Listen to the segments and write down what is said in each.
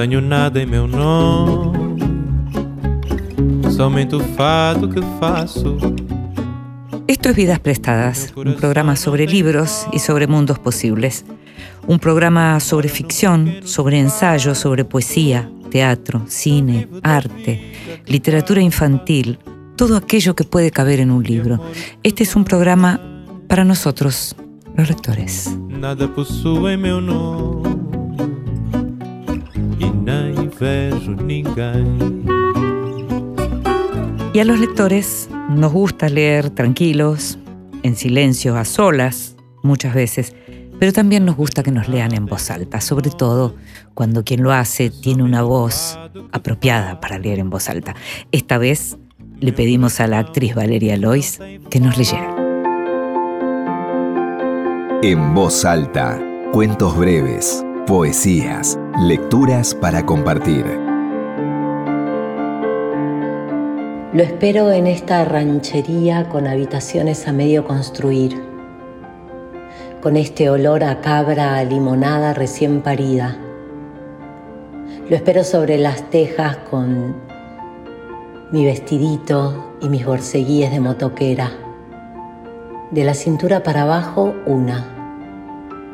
Tenho nada em meu nome, somente o fato que faço. Esto es Vidas Prestadas, un programa sobre libros y sobre mundos posibles. Un programa sobre ficción, sobre ensayo, sobre poesía, teatro, cine, arte, literatura infantil, todo aquello que puede caber en un libro. Este es un programa para nosotros, los lectores. Nada possui meu nome vejo ninguém. Y a los lectores nos gusta leer tranquilos, en silencio, a solas, muchas veces, pero también nos gusta que nos lean en voz alta, sobre todo cuando quien lo hace tiene una voz apropiada para leer en voz alta. Esta vez le pedimos a la actriz Valeria Lois que nos leyera. En voz alta, cuentos breves, poesías, lecturas para compartir. Lo espero en esta ranchería con habitaciones a medio construir, con este olor a cabra a limonada recién parida. Lo espero sobre las tejas con mi vestidito y mis borceguíes de motoquera. De la cintura para abajo una,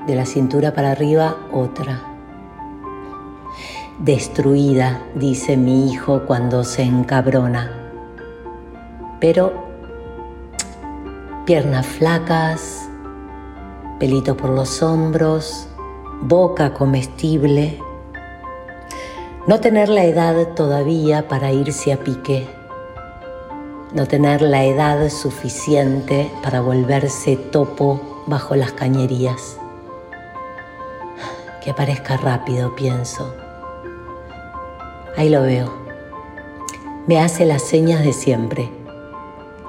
de la cintura para arriba otra. Destruida, dice mi hijo cuando se encabrona. Pero piernas flacas, pelito por los hombros, boca comestible. No tener la edad todavía para irse a pique no tener la edad suficiente para volverse topo bajo las cañerías. Que aparezca rápido, pienso. Ahí lo veo. Me hace las señas de siempre,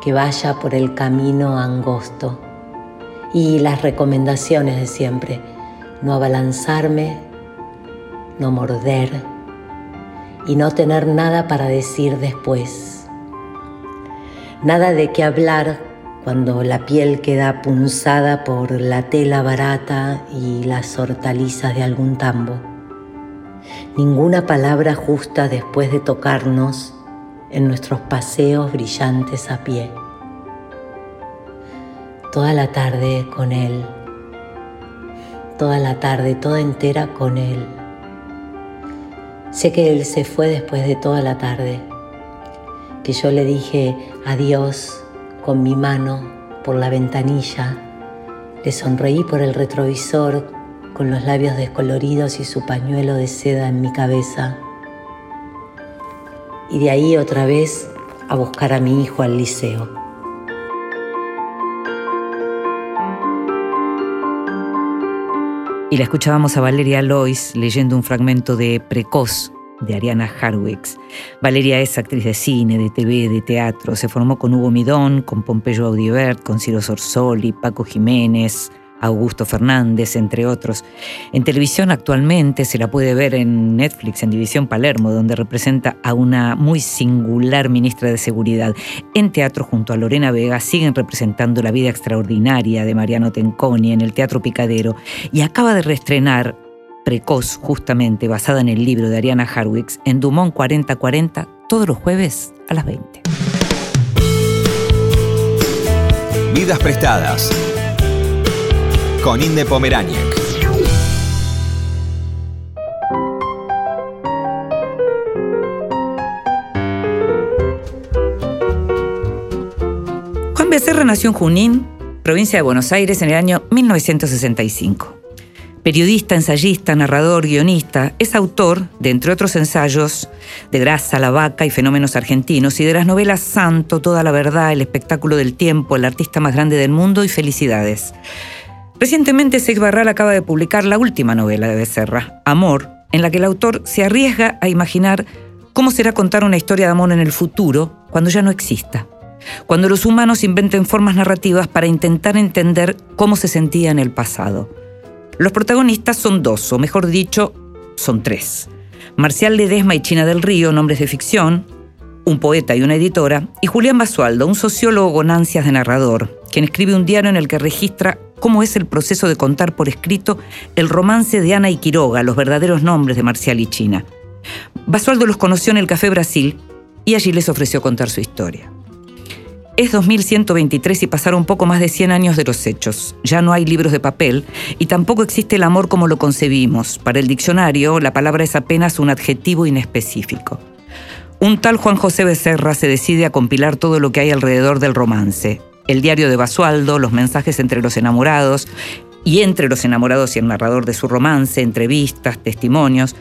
que vaya por el camino angosto y las recomendaciones de siempre, no abalanzarme, no morder y no tener nada para decir después Nada de qué hablar cuando la piel queda punzada por la tela barata y las hortalizas de algún tambo. Ninguna palabra justa después de tocarnos en nuestros paseos brillantes a pie. Toda la tarde con él, toda la tarde, toda entera con él. Sé que él se fue después de toda la tarde que yo le dije adiós con mi mano por la ventanilla, le sonreí por el retrovisor con los labios descoloridos y su pañuelo de seda en mi cabeza. Y de ahí otra vez a buscar a mi hijo al liceo. Y la escuchábamos a Valeria Lois leyendo un fragmento de Precoz de Ariana Harwicks. Valeria es actriz de cine, de TV, de teatro. Se formó con Hugo Midón, con Pompeyo Audibert, con Ciro Sorsoli, Paco Jiménez, Augusto Fernández, entre otros. En televisión actualmente se la puede ver en Netflix, en División Palermo, donde representa a una muy singular ministra de Seguridad. En teatro, junto a Lorena Vega, siguen representando la vida extraordinaria de Mariano Tenconi en el Teatro Picadero y acaba de reestrenar precoz, justamente basada en el libro de Ariana Harwicks, en Dumont 4040, todos los jueves a las 20. Vidas prestadas. Con Inde Pomeráñez. Juan Becerra nació en Junín, provincia de Buenos Aires, en el año 1965. Periodista, ensayista, narrador, guionista, es autor de, entre otros ensayos, de Grasa, La Vaca y Fenómenos Argentinos y de las novelas Santo, Toda la Verdad, El Espectáculo del Tiempo, El Artista Más Grande del Mundo y Felicidades. Recientemente Sex Barral acaba de publicar la última novela de Becerra, Amor, en la que el autor se arriesga a imaginar cómo será contar una historia de amor en el futuro cuando ya no exista. Cuando los humanos inventen formas narrativas para intentar entender cómo se sentía en el pasado. Los protagonistas son dos, o mejor dicho, son tres. Marcial Ledesma y China del Río, nombres de ficción, un poeta y una editora, y Julián Basualdo, un sociólogo con ansias de narrador, quien escribe un diario en el que registra cómo es el proceso de contar por escrito el romance de Ana y Quiroga, los verdaderos nombres de Marcial y China. Basualdo los conoció en el Café Brasil y allí les ofreció contar su historia. Es 2123 y pasaron poco más de 100 años de los hechos. Ya no hay libros de papel y tampoco existe el amor como lo concebimos. Para el diccionario, la palabra es apenas un adjetivo inespecífico. Un tal Juan José Becerra se decide a compilar todo lo que hay alrededor del romance. El diario de Basualdo, los mensajes entre los enamorados y entre los enamorados y el narrador de su romance, entrevistas, testimonios.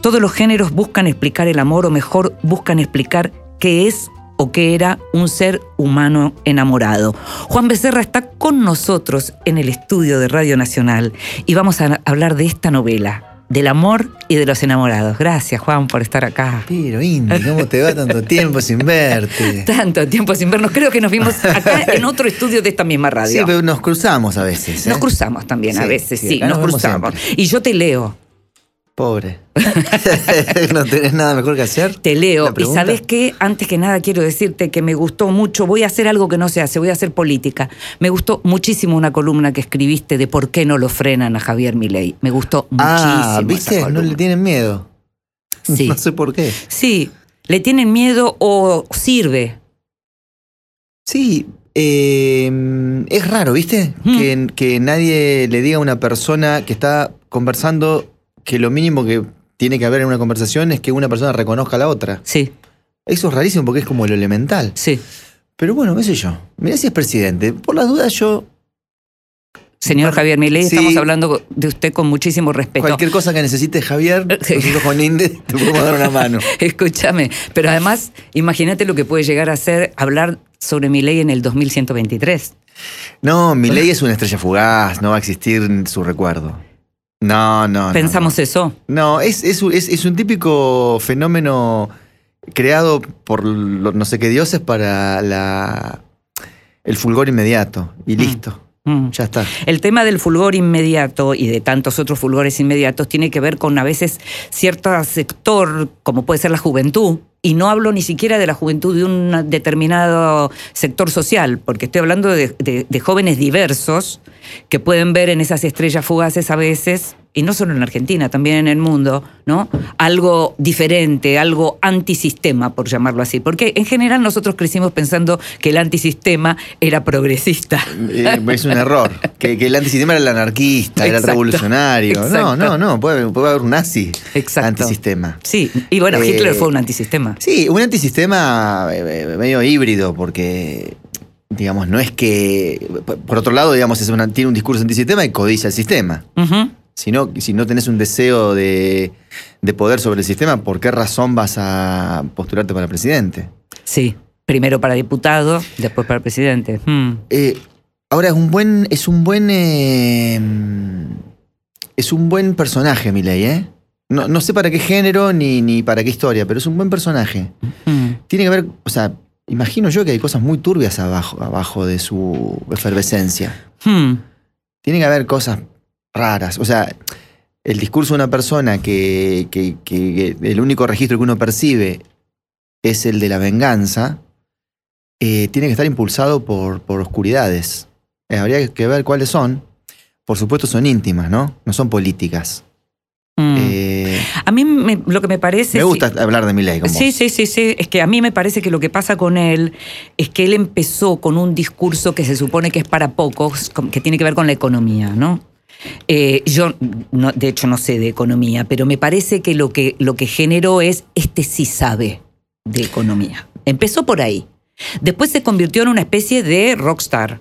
Todos los géneros buscan explicar el amor o mejor buscan explicar qué es o que era un ser humano enamorado. Juan Becerra está con nosotros en el estudio de Radio Nacional y vamos a hablar de esta novela, del amor y de los enamorados. Gracias, Juan, por estar acá. Pero, Indy, ¿cómo te va tanto tiempo sin verte? Tanto tiempo sin vernos. Creo que nos vimos acá en otro estudio de esta misma radio. Sí, pero nos cruzamos a veces. ¿eh? Nos cruzamos también a veces, sí, nos cruzamos. siempre. Y yo te leo. Pobre. ¿No tenés nada mejor que hacer? Te leo. ¿La Y sabes qué, antes que nada quiero decirte que me gustó mucho, voy a hacer algo que no se hace, voy a hacer política. Me gustó muchísimo una columna que escribiste de por qué no lo frenan a Javier Milei. Me gustó muchísimo. Ah, esa ¿viste? No le tienen miedo. Sí. No sé por qué. Sí, le tienen miedo o sirve. Sí, eh, es raro, ¿viste? Mm. Que, que nadie le diga a una persona que está conversando que lo mínimo que tiene que haber en una conversación es que una persona reconozca a la otra. Sí, Eso es rarísimo porque es como lo elemental. sí. Pero bueno, qué sé yo. Mirá si es presidente. Por las dudas yo, Señor Javier Milei, sí. estamos hablando de usted con muchísimo respeto. cualquier cosa que necesites, Javier, nosotros con Inde te podemos dar una mano. Escúchame, pero además, imagínate lo que puede llegar a ser hablar sobre mi ley en el 2123. No, mi ley es una estrella fugaz, no va a existir su recuerdo. No, no. no, Pensamos eso. No, es, es, un- es- es un típico fenómeno creado por lo- no sé qué dioses para la, el fulgor inmediato. Y listo, Mm. ya está. El tema del fulgor inmediato y de tantos otros fulgores inmediatos tiene que ver con a veces cierto sector, como puede ser la juventud, y no hablo ni siquiera de la juventud de un determinado sector social, porque estoy hablando de, de- de jóvenes diversos que pueden ver en esas estrellas fugaces a veces, y no solo en Argentina, también en el mundo, ¿no? Algo diferente, algo antisistema, por llamarlo así. Porque en general nosotros crecimos pensando que el antisistema era progresista. Eh, es un error. Que, que el antisistema era el anarquista, era el revolucionario. No, exacto. no, no. Puede, puede haber un nazi Exacto. antisistema. Sí, y bueno, Eh, Hitler fue un antisistema. Sí, un antisistema eh, medio híbrido, porque, digamos, no es que. Por otro lado, digamos, es una- tiene un discurso antisistema y codicia el sistema. Ujú. Si no, si no tenés un deseo de, de poder sobre el sistema, ¿por qué razón vas a postularte para presidente? Sí, primero para diputado, después para presidente. Mm. Eh, ahora es un buen. Es un buen. eh, es un buen personaje, Milei, ¿eh? No, no sé para qué género ni, ni para qué historia, pero es un buen personaje. Mm. Tiene que ver, o sea, imagino yo que hay cosas muy turbias abajo, abajo de su efervescencia. Mm. Tiene que haber cosas raras. O sea, el discurso de una persona que, que- que- que el único registro que uno percibe es el de la venganza, eh, tiene que estar impulsado por, por oscuridades. Eh, habría que ver cuáles son. Por supuesto son íntimas, ¿no? No son políticas. Mm. Eh, A mí me- lo que me parece... me gusta hablar de mi ley. Sí, sí, sí, sí. Es que a mí me parece que lo que pasa con él es que él empezó con un discurso que se supone que es para pocos, que tiene que ver con la economía, ¿no? Eh, yo, no- de hecho, no sé de economía, pero me parece que lo, que lo que generó es este sí sabe de economía. Empezó por ahí. Después se convirtió en una especie de rockstar.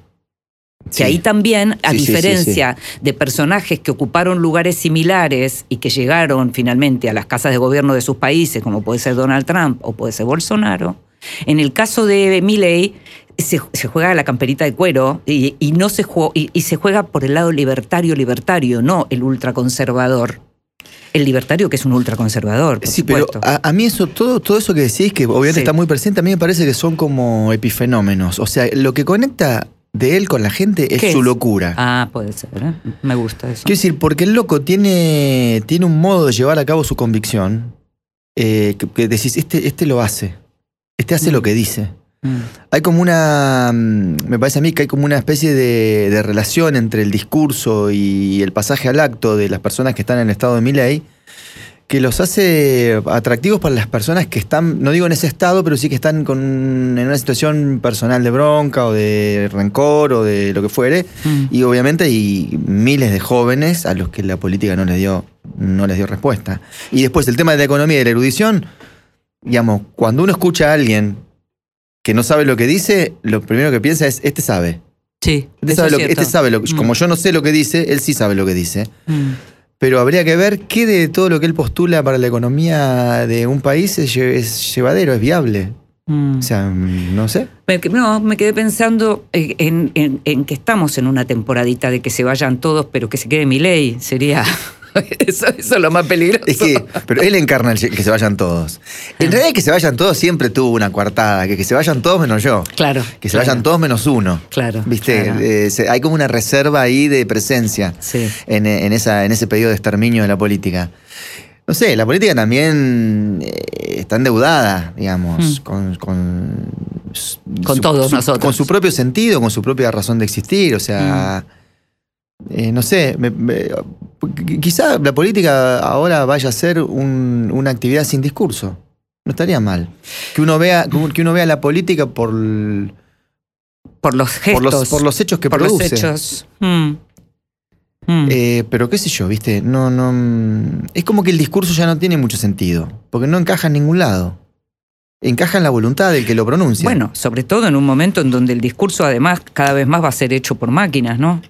Que ahí también, a Sí, sí, sí, diferencia de personajes que ocuparon lugares similares y que llegaron finalmente a las casas de gobierno de sus países, como puede ser Donald Trump o puede ser Bolsonaro, en el caso de Milley se, se juega la camperita de cuero y, y no se jue- y, y se juega por el lado libertario libertario, no el ultraconservador. El libertario que es un ultraconservador, por Sí, pero supuesto. a, a mí eso, todo, todo eso que decís, que obviamente Sí. está muy presente, a mí me parece que son como epifenómenos. O sea, lo que conecta de él con la gente es ¿Qué su es? locura. Ah, puede ser, ¿eh? Me gusta eso. Quiero decir, porque el loco tiene, tiene un modo de llevar a cabo su convicción eh, que, que decís, este, este lo hace. Este hace Mm. lo que dice. Mm. Hay como una, mm, me parece a mí que hay como una especie de, de relación entre el discurso y el pasaje al acto de las personas que están en el estado de Miley, que los hace atractivos para las personas que están, no digo en ese estado, pero sí que están con, en una situación personal de bronca o de rencor o de lo que fuere. Mm. Y obviamente hay miles de jóvenes a los que la política no les dio, no les dio respuesta. Y después el tema de la economía y de la erudición, digamos, cuando uno escucha a alguien que no sabe lo que dice, lo primero que piensa es, este sabe. Sí, Este eso sabe, lo que, este sabe lo Mm. Como yo no sé lo que dice, él sí sabe lo que dice. Mm. Pero habría que ver qué de todo lo que él postula para la economía de un país es, lle- es llevadero, es viable. Mm. O sea, no sé. Me No, me quedé pensando eh, en, en- en que estamos en una temporadita de que se vayan todos, pero que se quede mi ley. Sería. Eso, eso es lo más peligroso. Es que, pero él encarna el que se vayan todos. En realidad, que se vayan todos siempre tuvo una coartada, que que se vayan todos menos yo. Claro. Que se claro, vayan todos menos uno. Claro. ¿Viste? claro. Eh, se- hay como una reserva ahí de presencia Sí. en, en esa, en ese periodo de exterminio de la política. No sé, la política también eh, está endeudada, digamos, Mm. con, con, Con su- todos su- nosotros. Con su propio sentido, con su propia razón de existir. O sea, Mm. Eh, no sé, me- me- qu- quizá la política ahora vaya a ser un- una actividad sin discurso. No estaría mal. Que uno vea, que uno vea la política por, Por los gestos. por, los, por los hechos que por produce. los hechos. Mm. Mm. Eh, pero qué sé yo, ¿viste? No, no. mm, Es como que el discurso ya no tiene mucho sentido. Porque no encaja en ningún lado. Encaja en la voluntad del que lo pronuncia. Bueno, sobre todo en un momento en donde el discurso además cada vez más va a ser hecho por máquinas, ¿no?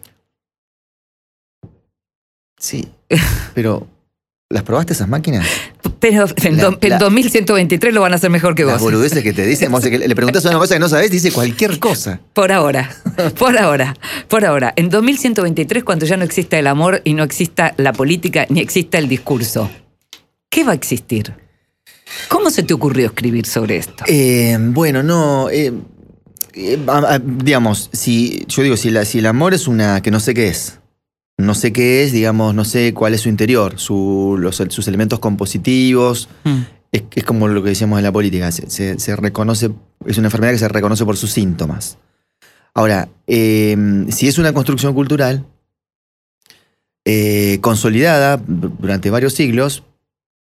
Sí. Pero. ¿Las probaste esas máquinas? Pero en, La- do- en la- 2123 lo van a hacer mejor que Las vos. boludeces que te dicen. vos que le preguntas una cosa que no sabés, dice cualquier cosa. Por ahora, por ahora, por ahora. En 2123, cuando ya no exista el amor y no exista la política ni exista el discurso, ¿qué va a existir? ¿Cómo se te ocurrió escribir sobre esto? Eh, bueno, no. eh, eh, digamos, si. Yo digo, si, la- si el amor es una. que no sé qué es. No sé qué es, digamos, no sé cuál es su interior, su- los- sus elementos compositivos. Mm, Es, es como lo que decíamos en la política, se, se- se reconoce, es una enfermedad que se reconoce por sus síntomas. Ahora, eh, si es una construcción cultural eh, consolidada durante varios siglos,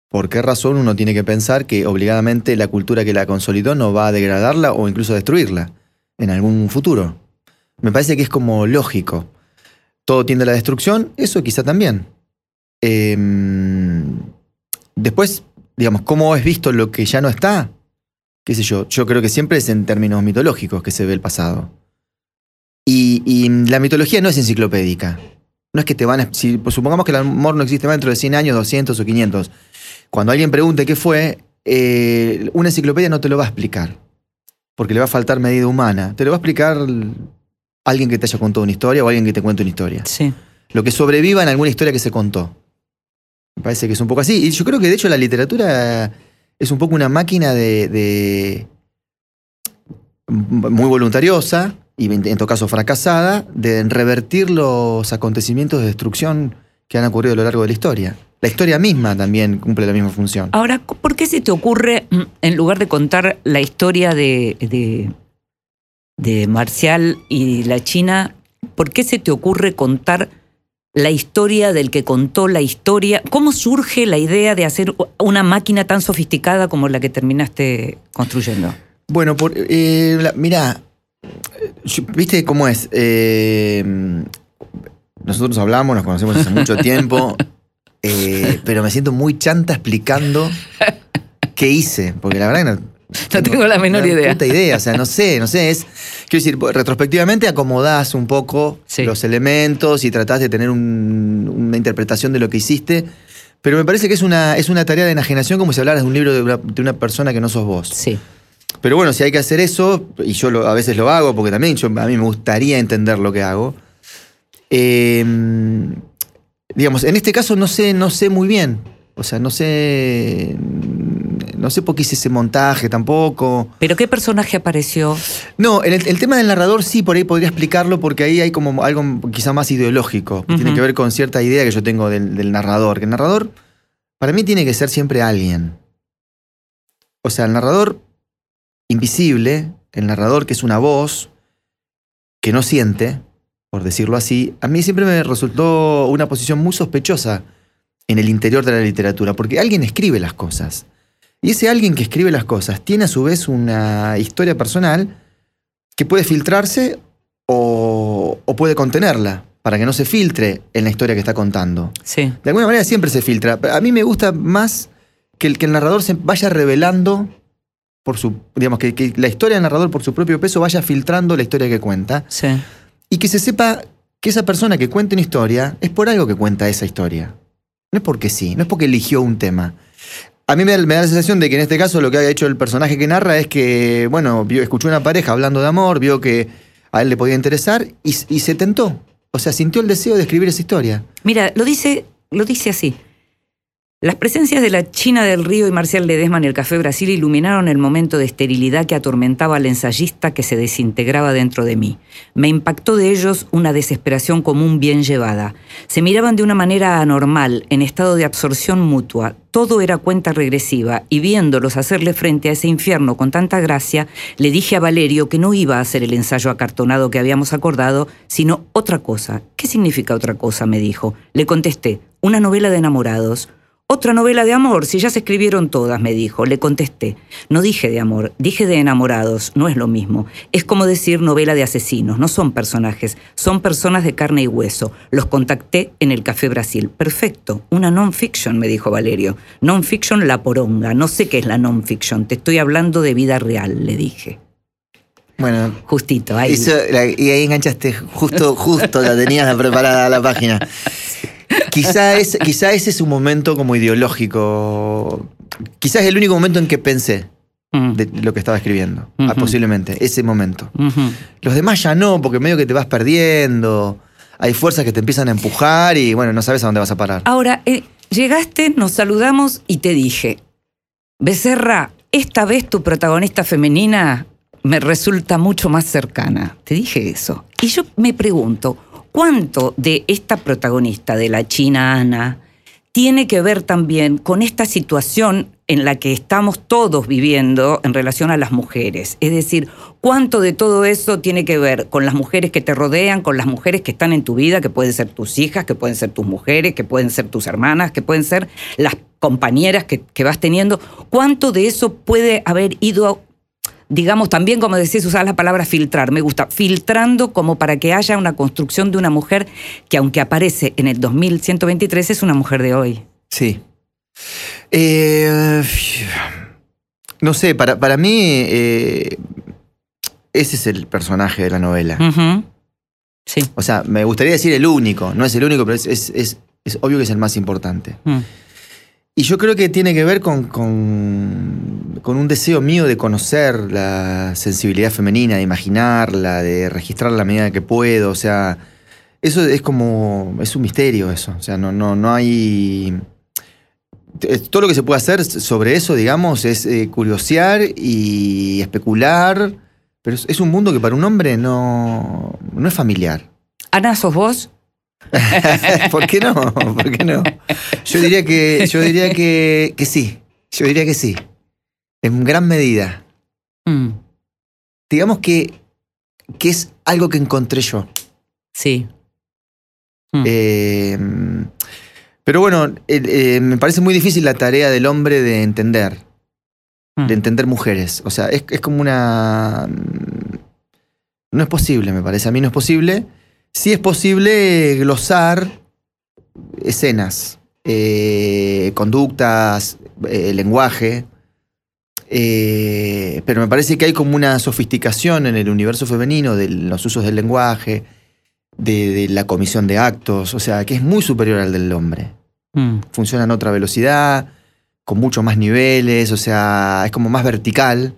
¿por qué razón uno tiene que pensar que obligadamente la cultura que la consolidó no va a degradarla o incluso a destruirla en algún futuro? Me parece que es como lógico. Todo tiende a la destrucción, eso quizá también. Eh, después, digamos, ¿cómo es visto lo que ya no está? ¿Qué sé yo? Yo creo que siempre es en términos mitológicos que se ve el pasado. Y, y la mitología no es enciclopédica. No es que te van a... Si, pues supongamos que el amor no existe más dentro de 100 años, 200 o 500. Cuando alguien pregunte qué fue, eh, una enciclopedia no te lo va a explicar. Porque le va a faltar medida humana. Te lo va a explicar alguien que te haya contado una historia o alguien que te cuente una historia sí. lo que sobreviva en alguna historia que se contó. Me parece que es un poco así. Y yo creo que de hecho la literatura es un poco una máquina de. de- muy voluntariosa y en todo caso fracasada de revertir los acontecimientos de destrucción que han ocurrido a lo largo de la historia. La historia misma también cumple la misma función. Ahora, ¿por qué se te ocurre, en lugar de contar la historia de, de, de Marcial y la China, ¿por qué se te ocurre contar la historia del que contó la historia? ¿Cómo surge la idea de hacer una máquina tan sofisticada como la que terminaste construyendo? Bueno, por, eh, la- mirá, yo- ¿viste cómo es? Eh, nosotros hablamos, nos conocemos hace mucho tiempo, eh, pero me siento muy chanta explicando qué hice, porque la verdad que no, No tengo la menor idea. puta idea, o sea, no sé, no sé, es, quiero decir, retrospectivamente acomodás un poco Sí. los elementos y tratás de tener un- una interpretación de lo que hiciste, pero me parece que es una, es una tarea de enajenación como si hablaras de un libro de una, de una persona que no sos vos. Sí. Pero bueno, si hay que hacer eso, y yo lo- a veces lo hago, porque también yo- a mí me gustaría entender lo que hago. eh, digamos, en este caso no sé, no sé muy bien. O sea, no sé. No sé por qué hice ese montaje tampoco. ¿Pero qué personaje apareció? No, el, el tema del narrador sí, por ahí podría explicarlo, porque ahí hay como algo quizá más ideológico, que tiene que ver con cierta idea que yo tengo del, del narrador. Que el narrador, para mí, tiene que ser siempre alguien. O sea, el narrador invisible, el narrador, que es una voz que no siente, por decirlo así, a mí siempre me resultó una posición muy sospechosa en el interior de la literatura, porque alguien escribe las cosas. Y ese alguien que escribe las cosas tiene a su vez una historia personal que puede filtrarse o, o puede contenerla, para que no se filtre en la historia que está contando. Sí. De alguna manera siempre se filtra. A mí me gusta más que el, que el narrador se vaya revelando por su. digamos, que, que la historia del narrador por su propio peso vaya filtrando la historia que cuenta. Sí. Y que se sepa que esa persona que cuenta una historia es por algo que cuenta esa historia. No es porque sí, no es porque eligió un tema. A mí me da, la sensación de que en este caso lo que ha hecho el personaje que narra es que, bueno, vio, escuchó una pareja hablando de amor, vio que a él le podía interesar y, y se tentó. O sea, sintió el deseo de escribir esa historia. Mira, lo dice, lo dice así. Las presencias de la China del Río y Marcial Ledesma en el Café Brasil iluminaron el momento de esterilidad que atormentaba al ensayista que se desintegraba dentro de mí. Me impactó de ellos una desesperación común bien llevada. Se miraban de una manera anormal, en estado de absorción mutua. Todo era cuenta regresiva, y viéndolos hacerle frente a ese infierno con tanta gracia, le dije a Valerio que no iba a hacer el ensayo acartonado que habíamos acordado, sino otra cosa. ¿Qué significa otra cosa? me dijo. Le contesté, una novela de enamorados. Otra novela de amor, si ya se escribieron todas, me dijo. Le contesté. No dije de amor, dije de enamorados, no es lo mismo. Es como decir novela de asesinos, no son personajes, son personas de carne y hueso. Los contacté en el Café Brasil. Perfecto, una non-fiction, me dijo Valerio. Non-fiction la poronga, no sé qué es la non-fiction, te estoy hablando de vida real, le dije. Bueno, Justito, ahí. Eso, la- y ahí enganchaste, justo, justo la tenías preparada la página. Quizá, es, quizá ese es un momento como ideológico. Quizás es el único momento en que pensé Mm, de lo que estaba escribiendo. Ah, posiblemente, ese momento. Los demás ya no, porque medio que te vas perdiendo. Hay fuerzas que te empiezan a empujar y bueno, no sabes a dónde vas a parar. Ahora, eh, llegaste, nos saludamos y te dije, Becerra, esta vez tu protagonista femenina me resulta mucho más cercana. Te dije eso. Y yo me pregunto, ¿cuánto de esta protagonista, de la china Ana, tiene que ver también con esta situación en la que estamos todos viviendo en relación a las mujeres. Es decir, cuánto de todo eso tiene que ver con las mujeres que te rodean, con las mujeres que están en tu vida, que pueden ser tus hijas, que pueden ser tus mujeres, que pueden ser tus hermanas, que pueden ser las compañeras que, que vas teniendo. ¿Cuánto de eso puede haber ido digamos, también, como decís, usar la palabra filtrar, me gusta, filtrando como para que haya una construcción de una mujer que aunque aparece en el 2123 es una mujer de hoy. Sí. Eh, no sé, para, para mí eh, ese es el personaje de la novela. Sí. O sea, me gustaría decir el único, no es el único, pero es, es- es- es obvio que es el más importante. Mm. Y yo creo que tiene que ver con, con, un deseo mío de conocer la sensibilidad femenina, de imaginarla, de registrarla a medida que puedo. O sea, eso es como. es un misterio eso. O sea, no, no, no hay. Todo lo que se puede hacer sobre eso, digamos, es eh, curiosear y especular. Pero es, es un mundo que para un hombre no, no es familiar. Ana, ¿sos vos? ¿Por qué no? ¿Por qué no? Yo diría que, yo diría que, que sí. Yo diría que sí. En gran medida. Mm. Digamos que, que es algo que encontré yo. Sí. Mm. Eh, pero bueno, eh, me parece muy difícil la tarea del hombre de entender. Mm. De entender mujeres. O sea, es, es como una. No es posible, me parece. A mí no es posible. Sí es posible glosar escenas, eh, conductas, eh, lenguaje. eh, pero me parece que hay como una sofisticación en el universo femenino de los usos del lenguaje, de, de la comisión de actos, o sea, que es muy superior al del hombre. Mm. Funciona en otra velocidad, con mucho más niveles, o sea, es como más vertical.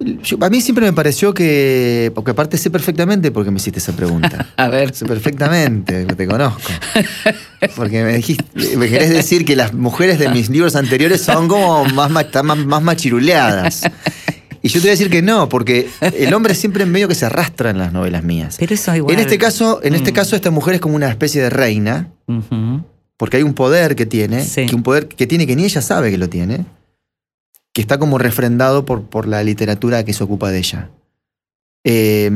Yo- a mí siempre me pareció que, porque aparte sé perfectamente por qué me hiciste esa pregunta. A ver. Sé perfectamente, te conozco. Porque me dijiste, me querés decir que las mujeres de mis libros anteriores son como más, más, más machiruleadas. Y yo te voy a decir que no, porque el hombre siempre en medio que se arrastra en las novelas mías. Pero eso igual. En este caso, en este Mm. caso, esta mujer es como una especie de reina, porque hay un poder que tiene, Sí. que un poder que tiene que ni ella sabe que lo tiene, que está como refrendado por, por la literatura que se ocupa de ella. Eh,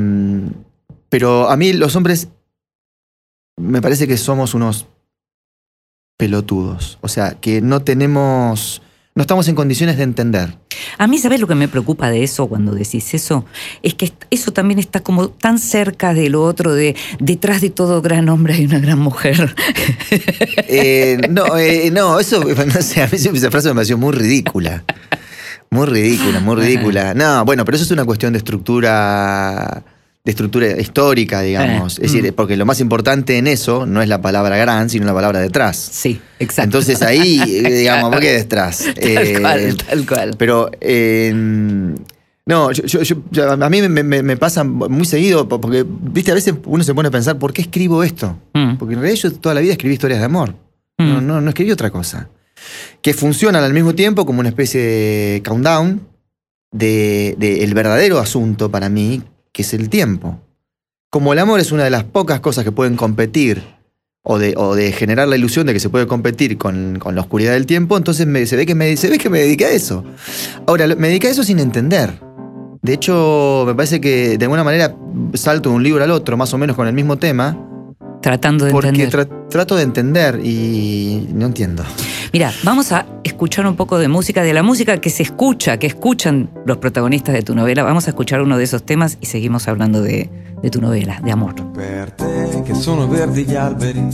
pero a mí los hombres me parece que somos unos pelotudos. O sea, que no tenemos, no estamos en condiciones de entender. A mí, ¿sabes lo que me preocupa de eso cuando decís eso? Es que eso también está como tan cerca de lo otro de detrás de todo gran hombre hay una gran mujer. Eh, no, eh, no, eso, no sé, a mí esa frase me pareció muy ridícula. Muy ridícula, muy ridícula. No, bueno, pero eso es una cuestión de estructura de estructura histórica, digamos. Eh, es decir, mm. porque lo más importante en eso no es la palabra gran, sino la palabra detrás. Sí, exacto. Entonces ahí, eh, digamos, ¿por qué detrás? Tal Eh, cual, tal cual. Pero, eh, no, yo, yo- yo- yo- a mí me, me- me pasa muy seguido, po- porque, viste, a veces uno se pone a pensar, ¿por qué escribo esto? Mm. Porque en realidad yo toda la vida escribí historias de amor. No, Mm. no, no escribí otra cosa. Que funcionan al mismo tiempo como una especie de countdown de, de el verdadero asunto para mí, que es el tiempo. Como el amor es una de las pocas cosas que pueden competir o de, o de generar la ilusión de que se puede competir con, con la oscuridad del tiempo, entonces me- se, ve que me, se ve que me dediqué a eso. Ahora, me dediqué a eso sin entender. De hecho, me parece que de alguna manera salto de un libro al otro, más o menos con el mismo tema, Tratando de porque entender. tra- trato de entender y no entiendo. Mira, vamos a escuchar un poco de música, de la música que se escucha, que escuchan los protagonistas de tu novela. Vamos a escuchar uno de esos temas y seguimos hablando de, tu novela, de amor. Per te che sono verdi gli alberi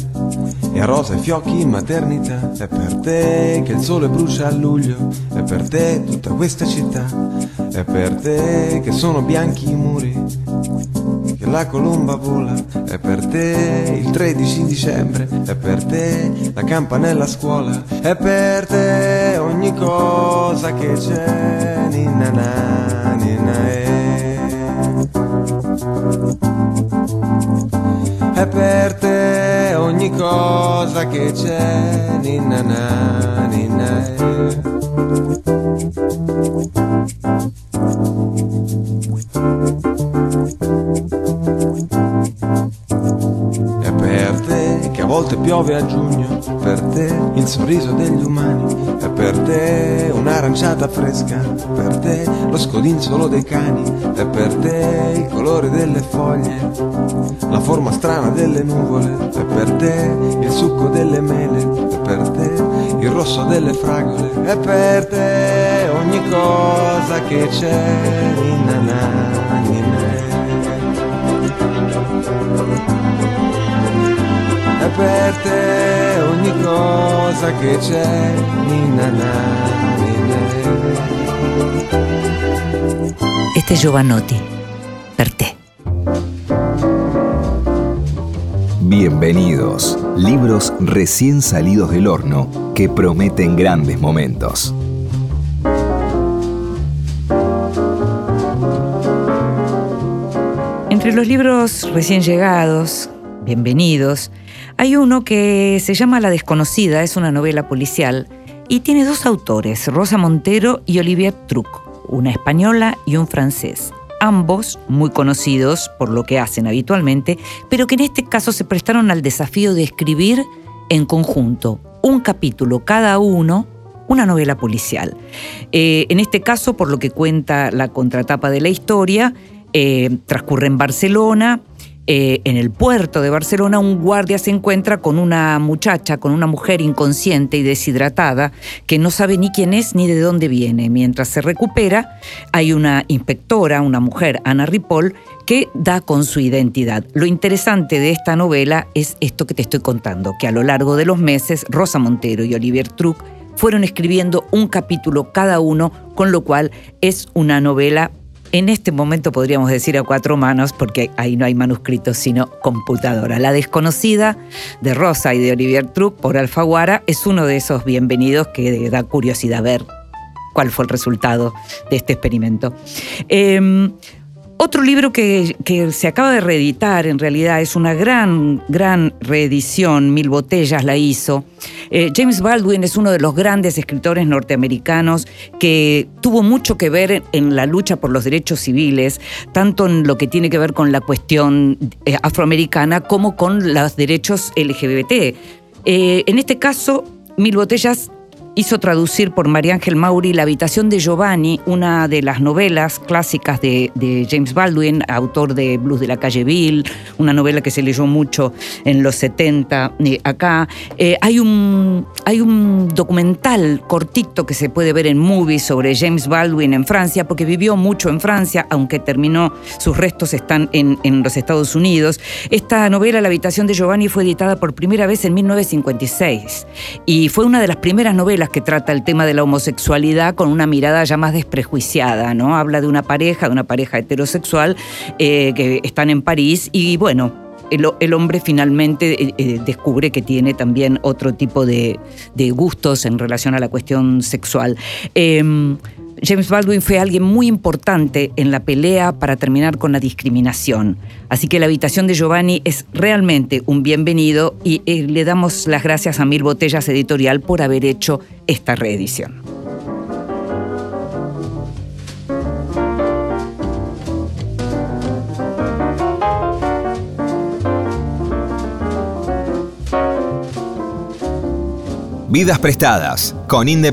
a rosa i fiocchi in maternità, è per te che il sole brucia a luglio, è per te tutta questa città, è per te che sono bianchi i muri, che la colomba vola, è per te il 13 dicembre, è per te la campanella a scuola, è per te ogni cosa che c'è, ninna na, ninna eh. È per te ogni cosa che c'è, ninna na, ninna eh. È per te che a volte piove a giugno, per te il sorriso degli umani, è per te un'aranciata fresca, per te lo scodinzolo dei cani, è per te il colore delle foglie, la forma strana delle nuvole, è per te il succo delle mele, è per te il rosso delle fragole, è per te ogni cosa che c'è, ninna na, È per te ogni cosa che c'è, ninna na, ninna. Este es Giovanotti, per te. Bienvenidos. Libros recién salidos del horno que prometen grandes momentos. Entre los libros recién llegados, bienvenidos, hay uno que se llama La desconocida, es una novela policial y tiene dos autores, Rosa Montero y Olivier Truc, una española y un francés, ambos muy conocidos por lo que hacen habitualmente, pero que en este caso se prestaron al desafío de escribir en conjunto un capítulo cada uno una novela policial. Eh, en este caso, por lo que cuenta la contratapa de la historia, eh, transcurre en Barcelona. Eh, en el puerto de Barcelona, un guardia se encuentra con una muchacha, con una mujer inconsciente y deshidratada, que no sabe ni quién es ni de dónde viene. Mientras se recupera, hay una inspectora, una mujer, Ana Ripoll, que da con su identidad. Lo interesante de esta novela es esto que te estoy contando, que a lo largo de los meses, Rosa Montero y Olivier Truc fueron escribiendo un capítulo cada uno, con lo cual es una novela, en este momento podríamos decir a cuatro manos, porque ahí no hay manuscritos, sino computadora. La desconocida de Rosa y de Olivier Truc por Alfaguara es uno de esos bienvenidos que da curiosidad ver cuál fue el resultado de este experimento. Eh, otro libro que, se acaba de reeditar, en realidad, es una gran, gran reedición, Mil Botellas la hizo. Eh, James Baldwin es uno de los grandes escritores norteamericanos que tuvo mucho que ver en, en la lucha por los derechos civiles, tanto en lo que tiene que ver con la cuestión eh, afroamericana como con los derechos LGBT. Eh, en este caso, Mil Botellas hizo traducir por María Ángel Mauri La habitación de Giovanni, una de las novelas clásicas de, James Baldwin, autor de Blues de la calle Bill, una novela que se leyó mucho en los 70 eh, acá. Eh, hay, un, hay un documental cortito que se puede ver en movies sobre James Baldwin en Francia, porque vivió mucho en Francia, aunque terminó, sus restos están en, en los Estados Unidos. Esta novela, La habitación de Giovanni, fue editada por primera vez en 1956 y fue una de las primeras novelas que trata el tema de la homosexualidad con una mirada ya más desprejuiciada, ¿no? Habla de una pareja, de una pareja heterosexual eh, que están en París y bueno, el, hombre finalmente eh, eh, descubre que tiene también otro tipo de, de gustos en relación a la cuestión sexual. Em, James Baldwin fue alguien muy importante en la pelea para terminar con la discriminación. Así que la habitación de Giovanni es realmente un bienvenido y eh, le damos las gracias a Mil Botellas Editorial por haber hecho esta reedición. Vidas prestadas con Inde.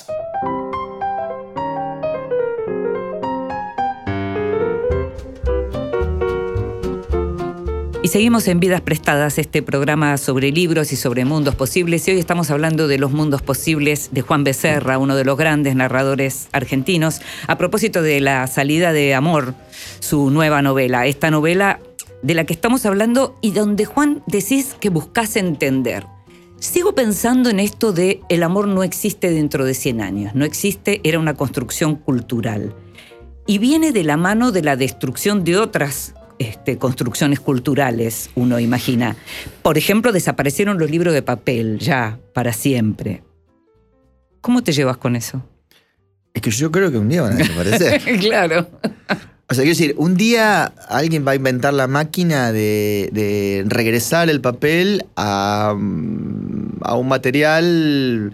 Seguimos en Vidas Prestadas, este programa sobre libros y sobre mundos posibles. Y hoy estamos hablando de los mundos posibles de Juan Becerra, uno de los grandes narradores argentinos, a propósito de la salida de Amor, su nueva novela. Esta novela de la que estamos hablando y donde Juan decís que buscas entender. Sigo pensando en esto de el amor no existe dentro de 100 años, no existe, era una construcción cultural. Y viene de la mano de la destrucción de otras este, construcciones culturales, uno imagina. Por ejemplo, desaparecieron los libros de papel, ya, para siempre. ¿Cómo te llevas con eso? Es que yo creo que un día van a desaparecer. claro. O sea, quiero decir, un día alguien va a inventar la máquina de, de regresar el papel a, mm, a un material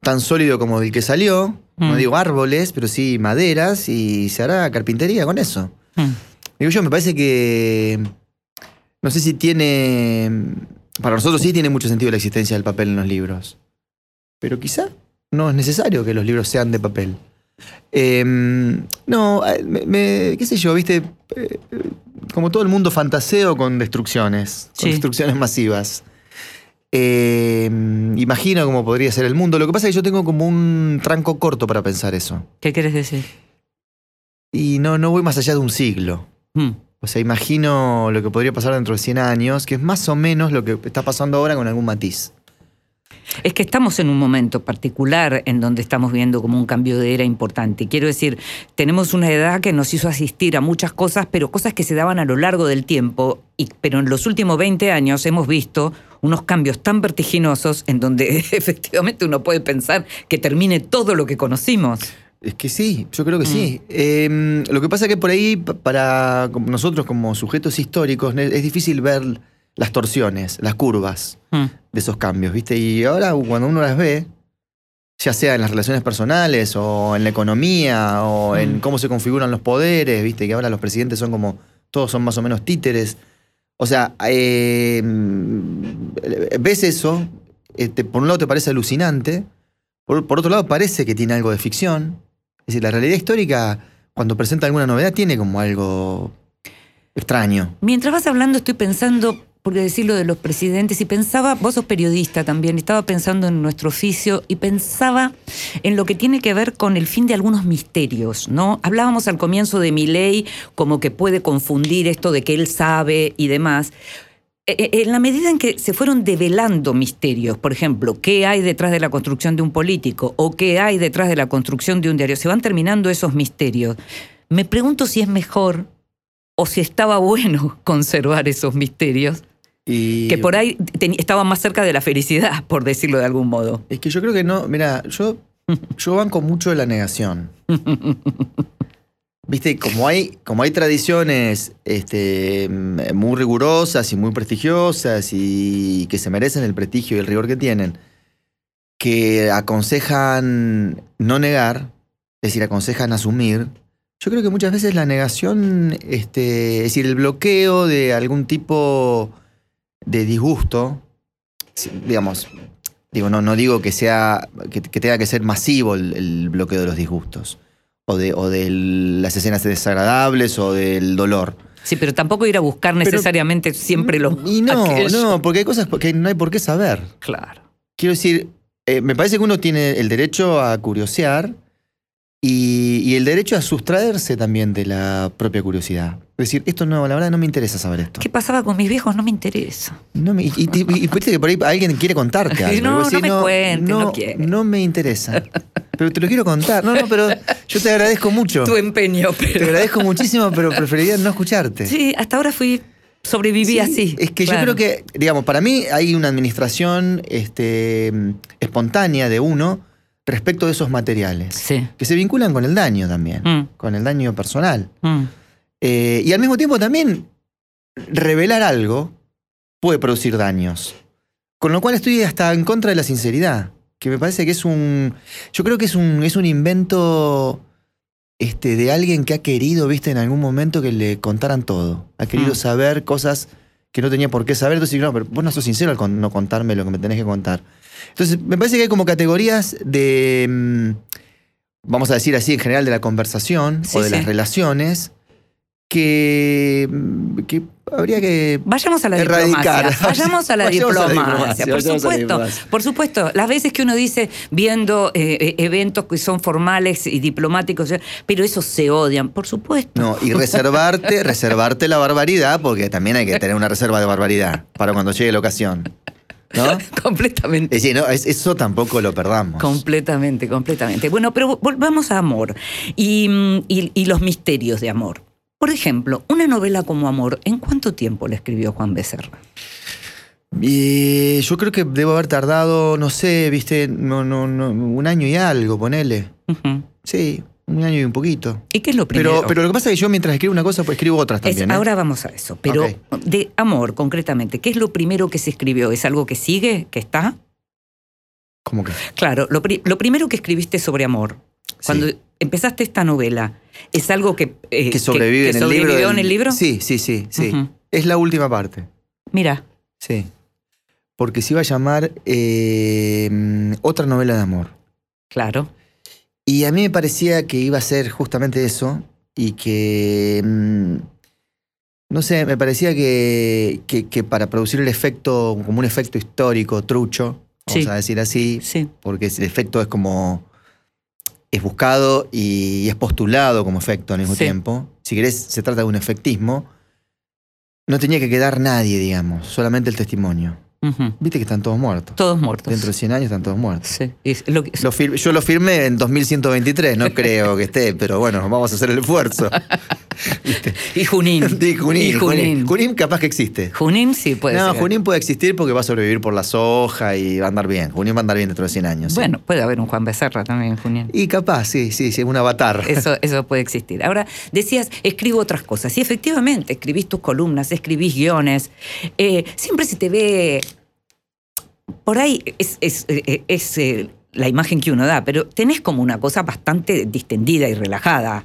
tan sólido como el que salió. No Mm. digo árboles, pero sí maderas, y se hará carpintería con eso. Mm. Digo yo, me parece que. No sé si tiene. Para nosotros sí tiene mucho sentido la existencia del papel en los libros. Pero quizá no es necesario que los libros sean de papel. Em, no, eh, me, me- qué sé yo, viste, Eh, como todo el mundo fantaseo con destrucciones, con destrucciones masivas. Em, imagino cómo podría ser el mundo. Lo que pasa es que yo tengo como un tranco corto para pensar eso. ¿Qué quieres decir? Y no, no voy más allá de un siglo. Mm. O sea, imagino lo que podría pasar dentro de 100 años, que es más o menos lo que está pasando ahora con algún matiz. Es que estamos en un momento particular en donde estamos viendo como un cambio de era importante. Quiero decir, tenemos una edad que nos hizo asistir a muchas cosas, pero cosas que se daban a lo largo del tiempo. Y, pero en los últimos 20 años hemos visto unos cambios tan vertiginosos en donde efectivamente uno puede pensar que termine todo lo que conocimos. Es que sí, yo creo que sí. Em, lo que pasa es que por ahí, pa- para nosotros como sujetos históricos, es difícil ver las torsiones, las curvas Mm. de esos cambios, ¿viste? Y ahora cuando uno las ve, ya sea en las relaciones personales o en la economía o en Mm. cómo se configuran los poderes, ¿viste? Que ahora los presidentes son como, todos son más o menos títeres. O sea, eh, ves eso, este, por un lado te parece alucinante, por, por otro lado parece que tiene algo de ficción. Es decir, la realidad histórica, cuando presenta alguna novedad, tiene como algo extraño. Mientras vas hablando estoy pensando, por decirlo de los presidentes, y pensaba, vos sos periodista también, estaba pensando en nuestro oficio y pensaba en lo que tiene que ver con el fin de algunos misterios, ¿no? Hablábamos al comienzo de Milei como que puede confundir esto de que él sabe y demás. Eh, eh, En la medida en que se fueron develando misterios, por ejemplo, qué hay detrás de la construcción de un político o qué hay detrás de la construcción de un diario, se van terminando esos misterios. Me pregunto si es mejor o si estaba bueno conservar esos misterios, Y que por ahí estaban más cerca de la felicidad, por decirlo de algún modo. Es que yo creo que no, mira, yo, yo banco mucho de la negación. Viste, como hay, como hay tradiciones este, mm, muy rigurosas y muy prestigiosas y que se merecen el prestigio y el rigor que tienen, que aconsejan no negar, es decir, aconsejan asumir, Yo creo que muchas veces la negación, este, es decir, el bloqueo de algún tipo de disgusto, digamos, digo, no, no digo que sea, que, tenga que ser masivo el bloqueo de los disgustos, o de, o de las escenas desagradables, o del dolor. Sí, pero tampoco ir a buscar Pero- necesariamente siempre lo Y no, aquello. no, porque hay cosas que no hay por qué saber. Claro. Quiero decir, eh, me parece que uno tiene el derecho a curiosear y, y el derecho a sustraerse también de la propia curiosidad. Es decir, esto no, la verdad no me interesa saber esto. ¿Qué pasaba con mis viejos? No me interesa. No me- y, y- y- viste que por ahí alguien quiere contarte algo. No, no me cuente, no no, quiere. no me interesa. Pero te lo quiero contar. No, no, pero yo te agradezco mucho. Tu empeño, Te pero. agradezco muchísimo, pero preferiría no escucharte. Sí, hasta ahora fui. Sobreviví Sí, así. Es que claro. yo creo que, digamos, para mí hay una administración este, espontánea de uno respecto de esos materiales. Sí. Que se vinculan con el daño también, Mm, con el daño personal. mm. Eh, y al mismo tiempo también revelar algo puede producir daños. Con lo cual estoy hasta en contra de la sinceridad. Que me parece que es un. Yo creo que es un, es un invento este, de alguien que ha querido, viste, en algún momento que le contaran todo. Ha querido Mm. saber cosas que no tenía por qué saber. Entonces, no, pero vos no sos sincero al con- no contarme lo que me tenés que contar. Entonces, me parece que hay como categorías de. mm, Vamos a decir así, en general, de la conversación Sí, o de sí. las relaciones que, mm, que habría que. Vayamos a la Erradicar. diplomacia. Vayamos a la Vayamos a la diplomacia. Por supuesto, diplomacia. por supuesto. Las veces que uno dice viendo eh, eh, eventos que son formales y diplomáticos, pero esos se odian, por supuesto. No, y reservarte, reservarte la barbaridad, porque también hay que tener una reserva de barbaridad para cuando llegue la ocasión. ¿No? completamente. Es decir, no, es- eso tampoco lo perdamos. Completamente, completamente. Bueno, pero volvamos a amor y, mm, y- y los misterios de amor. Por ejemplo, una novela como Amor, ¿en cuánto tiempo la escribió Juan Becerra? Y yo creo que debo haber tardado, no sé, viste, no, no, no, un año y algo, ponele. Sí, un año y un poquito. ¿Y qué es lo primero? Pero, pero lo que pasa es que yo mientras escribo una cosa, pues escribo otras Es- también. ¿eh? ahora vamos a eso. Pero de amor, concretamente, ¿qué es lo primero que se escribió? ¿Es algo que sigue, que está? ¿Cómo que? Claro, lo, pri- lo primero que escribiste sobre amor, cuando Sí. empezaste esta novela, ¿es algo que, eh, que sobrevive que en el libro. sobrevivió del- en el libro? Sí, sí, sí, sí. Es la última parte. Mira, Sí. Porque se iba a llamar eh, Otra novela de amor. claro. Y a mí me parecía que iba a ser justamente eso y que, mm, no sé, me parecía que, que- que para producir el efecto, como un efecto histórico, trucho, vamos Sí. a decir así, Sí. porque el efecto es como, es buscado y es postulado como efecto al mismo Sí. tiempo. Si querés, se trata de un efectismo. No tenía que quedar nadie, digamos, solamente el testimonio. Viste que están todos muertos. Todos muertos. Dentro de 100 años están todos muertos. Sí. Es lo que- Lo yo lo firmé en 2123, no creo que esté, pero bueno, vamos a hacer el esfuerzo. y Junín. Y Junín. Junín. Junín capaz que existe. Junín sí puede no, ser. Junín puede existir porque va a sobrevivir por la soja y va a andar bien. Junín va a andar bien dentro de 100 años. sí. Bueno, puede haber un Juan Becerra también, Junín. Y capaz, sí, sí, sí, un avatar. Eso, eso puede existir. Ahora, decías, escribo otras cosas. Y efectivamente, escribís tus columnas, escribís guiones. Eh, siempre se te ve. Por ahí es, es, eh, es, eh, la imagen que uno da, pero tenés como una cosa bastante distendida y relajada.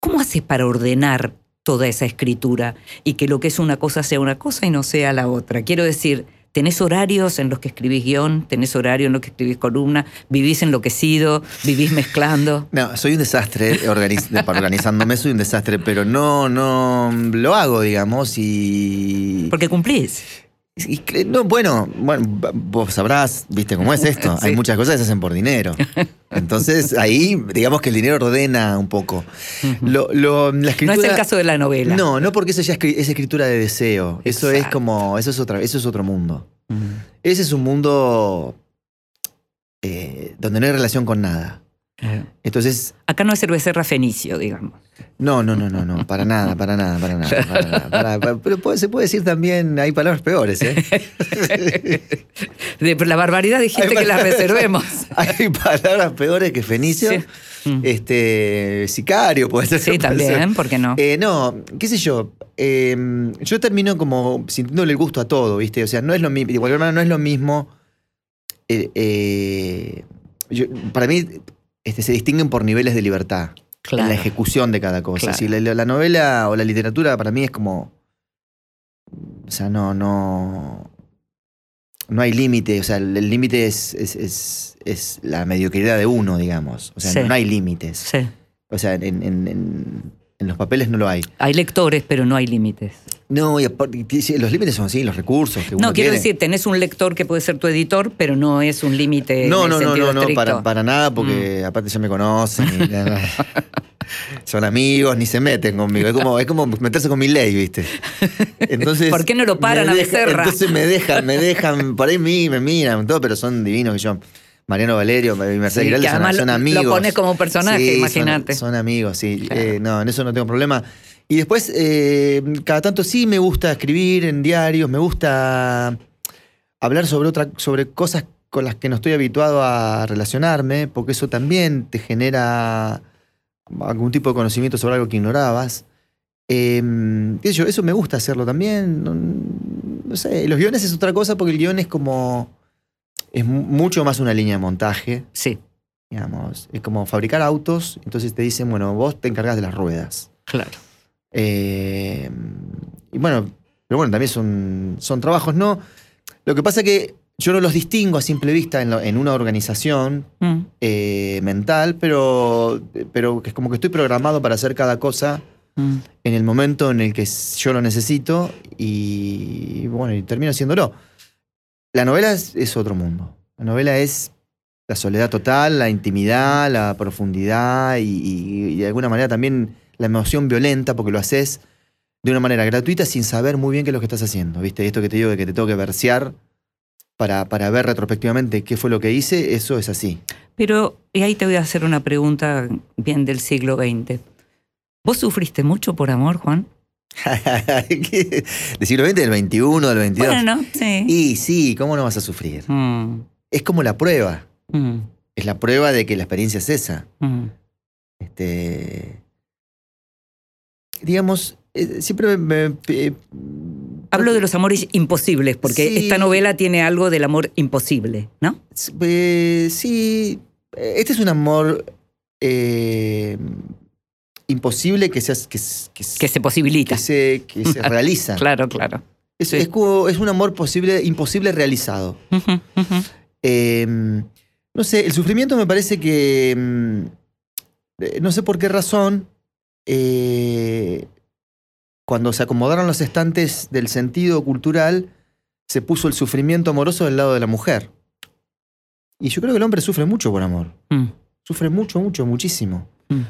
¿Cómo haces para ordenar toda esa escritura y que lo que es una cosa sea una cosa y no sea la otra? Quiero decir, ¿tenés horarios en los que escribís guion? ¿Tenés horario en los que escribís columna? ¿Vivís enloquecido? ¿Vivís mezclando? No, soy un desastre organiz- organizándome, soy un desastre, pero no, no lo hago, digamos, y. Porque cumplís. Y no, bueno, bueno, vos sabrás, viste cómo es esto. Sí. Hay muchas cosas que se hacen por dinero. Entonces, ahí, digamos que el dinero ordena un poco. Lo, lo- la No es el caso de la novela. No, no porque eso ya es, escri- es escritura de deseo. Eso es como. Eso es otra, eso es otro mundo. Ese es un mundo eh, donde no hay relación con nada. Eh, Entonces, Acá no es becerra fenicio, digamos. no, no, no, no, no, para nada, para nada, para nada. Para nada, para- para- pero puede- se puede decir también, hay palabras peores, ¿eh? De la barbaridad dijiste Hay que la palabras- reservemos. Hay palabras peores que fenicio. Sí. Mm. Este, sicario puede ser. Sí, también, ser. ¿por qué no? Eh, no, qué sé yo. eh, yo termino como sintiéndole el gusto a todo, ¿viste? O sea, no es lo mismo. De igual manera, no es lo mismo. eh, eh, yo- para mí, este, se distinguen por niveles de libertad. Claro. la ejecución de cada cosa. Claro. Si la, la novela o la literatura para mí es como. O sea, no, no. No hay límite. O sea, el límite es, es, es- es la mediocridad de uno, digamos. O sea, Sí. no hay límites. Sí. O sea, en, en- en- en los papeles no lo hay. Hay lectores, pero no hay límites. No, y aparte, los límites son así, los recursos que uno No, quiero tiene. decir, tenés un lector que puede ser tu editor, pero no es un límite No, no, no, no, no, para, para nada, porque aparte ya me conocen. y. Son amigos, ni se meten conmigo. Es como, es como meterse con mi ley, ¿viste? Entonces. ¿Por qué no lo paran a Becerra? Entonces me dejan, me dejan, por ahí mí, me miran, todo, pero son divinos que yo. Mariano Valerio y Mercedes Sí, que son, son lo- lo amigos. pones como personaje, Sí, imagínate. Son, amigos, sí. Claro. Eh, no, en eso no tengo problema. Y después, eh, cada tanto sí me gusta escribir en diarios, me gusta hablar sobre, otra, sobre cosas con las que no estoy habituado a relacionarme, porque eso también te genera algún tipo de conocimiento sobre algo que ignorabas. Eh, eso me gusta hacerlo también. No, no sé, los guiones es otra cosa porque el guion es como. Es mu- mucho más una línea de montaje, Sí, digamos. Es como fabricar autos, entonces te dicen, bueno, vos te encargas de las ruedas. claro. Eh, y bueno, pero bueno, también son, son trabajos, ¿no? Lo que pasa es que yo no los distingo a simple vista en, lo- en una organización Mm, eh, mental, pero, pero que es como que estoy programado para hacer cada cosa mm. en el momento en el que yo lo necesito y bueno, y termino haciéndolo. La novela es, otro mundo. La novela es la soledad total, la intimidad, la profundidad y de alguna manera también la emoción violenta porque lo haces de una manera gratuita sin saber muy bien qué es lo que estás haciendo. ¿Viste? Esto que te digo de que te tengo que versear para, para ver retrospectivamente qué fue lo que hice, eso es así. Pero, y ahí te voy a hacer una pregunta bien del siglo XX. ¿Vos sufriste mucho por amor, Juan? ¿Del siglo XX, del 21, del 22? Bueno, no, sí. Y sí, ¿cómo no vas a sufrir? Mm, Es como la prueba. mm, Es la prueba de que la experiencia es esa. mm. Este. Digamos, eh, siempre me. me- eh, Hablo de los amores imposibles, porque Sí. esta novela tiene algo del amor imposible, ¿no? eh, sí. Este es un amor. eh, imposible que, se, que, se- que, se- Que se posibilita. que se, que se realiza. Claro, claro. Es, sí. es es un amor posible, imposible realizado. Eh, no sé, el sufrimiento me parece que. mm, eh, no sé por qué razón. eh, cuando se acomodaron los estantes del sentido cultural, se puso el sufrimiento amoroso del lado de la mujer. Y yo creo que el hombre sufre mucho por amor. Mm, Sufre mucho, mucho, muchísimo. mm.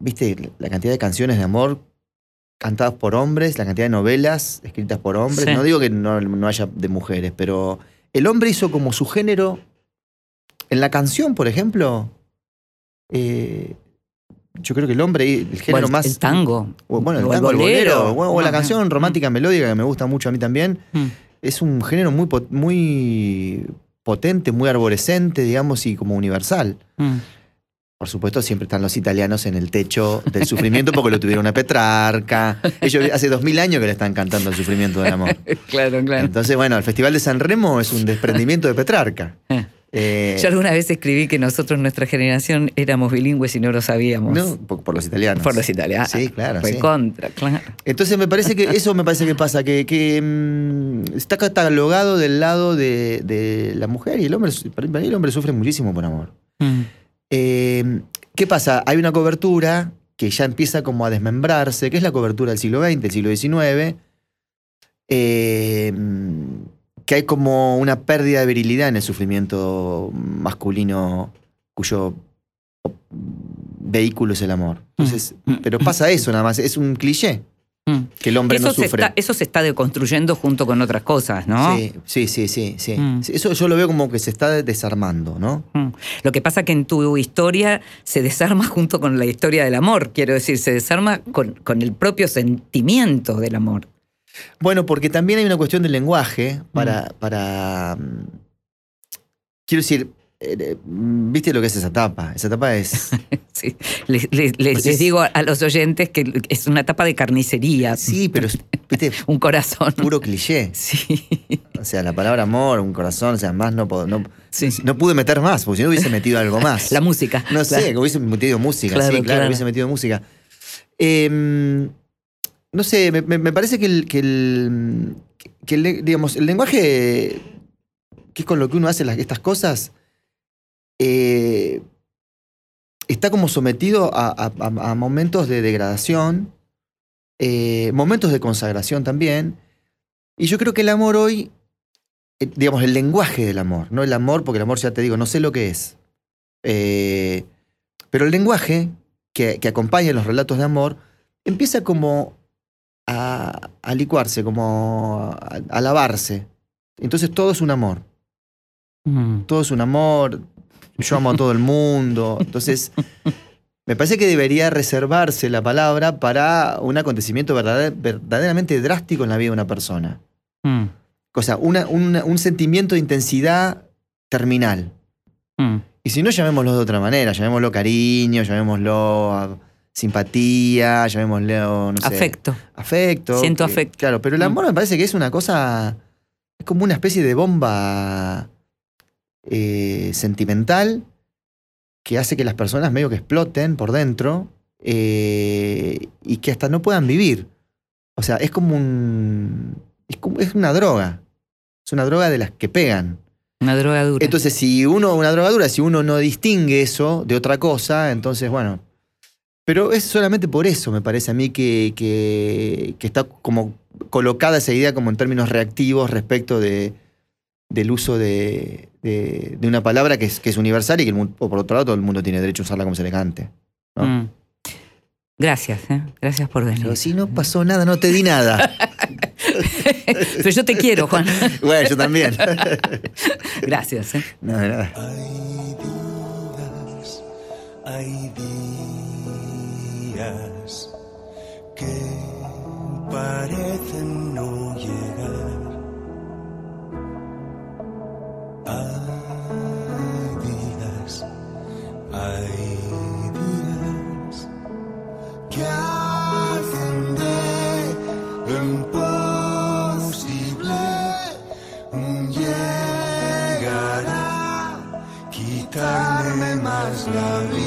¿Viste? La cantidad de canciones de amor cantadas por hombres, la cantidad de novelas escritas por hombres. Sí. No digo que no, no haya de mujeres, pero el hombre hizo como su género. En la canción, por ejemplo, eh, yo creo que el hombre, el género más. El tango. o, bueno, el o tango, el bolero, o, o la canción romántica melódica que me gusta mucho a mí también, Mm, es un género muy, muy potente, muy arborescente, digamos, y como universal. mm. Por supuesto, siempre están los italianos en el techo del sufrimiento porque lo tuvieron a Petrarca. Ellos hace dos mil años que le están cantando el sufrimiento del amor. Claro, claro. Entonces, bueno, el Festival de San Remo es un desprendimiento de Petrarca. Eh. Eh, Yo alguna vez escribí que nosotros, nuestra generación, éramos bilingües y no lo sabíamos. no, por, por los italianos. Por los italianos. Sí, claro. Fue sí. contra, claro. Entonces me parece que eso me parece que pasa, que, que, mm, está catalogado del lado de, de la mujer y el hombre, para mí el hombre sufre muchísimo por amor. Mm, Eh, ¿Qué pasa? Hay una cobertura que ya empieza como a desmembrarse, que es la cobertura del siglo XX, del siglo XIX, eh, que hay como una pérdida de virilidad en el sufrimiento masculino cuyo vehículo es el amor. Entonces, Mm. pero pasa eso nada más, es un cliché mm. que el hombre Eso, no se sufre. está, eso se está deconstruyendo junto con otras cosas, ¿no? Sí, sí, sí, sí, sí. Mm. Eso yo lo veo como que se está desarmando, ¿no? Mm. Lo que pasa que en tu historia se desarma junto con la historia del amor, quiero decir, se desarma con, con el propio sentimiento del amor. Bueno, porque también hay una cuestión del lenguaje para. para quiero decir, ¿viste lo que es esa tapa? Esa tapa es. Sí. Les, les- les- Pues les es- digo a los oyentes que es una tapa de carnicería, Sí, pero es, ¿viste? un corazón. Puro cliché. Sí. O sea, la palabra amor, un corazón, o sea, más no, puedo- no, Sí. no pude meter más, porque si no hubiese metido algo más. La música. No sé, Claro. que hubiese metido música, Claro, sí, claro, claro. hubiese metido música. Em, no sé, me, me- me parece que el, que el, que el- digamos, el lenguaje, que es con lo que uno hace las- estas cosas, eh, está como sometido a, a- a- a momentos de degradación, eh, momentos de consagración también. Y yo creo que el amor hoy, eh, digamos, el lenguaje del amor, no el amor, porque el amor ya te digo, no sé lo que es. Eh, pero el lenguaje que, que acompaña los relatos de amor empieza como a, a licuarse, como a, a lavarse. Entonces todo es un amor, Mm. todo es un amor, yo amo a todo el mundo. Entonces, me parece que debería reservarse la palabra para un acontecimiento verdadera- verdaderamente drástico en la vida de una persona. Mm. O sea, una- una- un sentimiento de intensidad terminal. Mm. Y si no, llamémoslo de otra manera, llamémoslo cariño, llamémoslo simpatía, llamémoslo, no sé, Afecto. afecto. Siento que- afecto. Claro, pero el Mm. amor me parece que es una cosa, es como una especie de bomba eh, sentimental que hace que las personas medio que exploten por dentro eh, y que hasta no puedan vivir. O sea, es como un... Es, como- es una droga. Es una droga de las que pegan. Una droga dura. Entonces, si uno, una drogadura, si uno no distingue eso de otra cosa, entonces, bueno. Pero es solamente por eso, me parece a mí, que, que, que está como colocada esa idea como en términos reactivos respecto de, del uso de, de- de una palabra que es, que es universal y que, el mu- o por otro lado, todo el mundo tiene derecho a usarla como se le cante. ¿no? Mm. Gracias, ¿eh? gracias por venir. Pero si no pasó nada, no te di nada. Pero yo te quiero, Juan. bueno, yo también. Gracias. ¿eh? No, de nada. Hay días que parecen no llegar. Hay días, hay días que hacen de imposible un llegar a quitarme más la vida.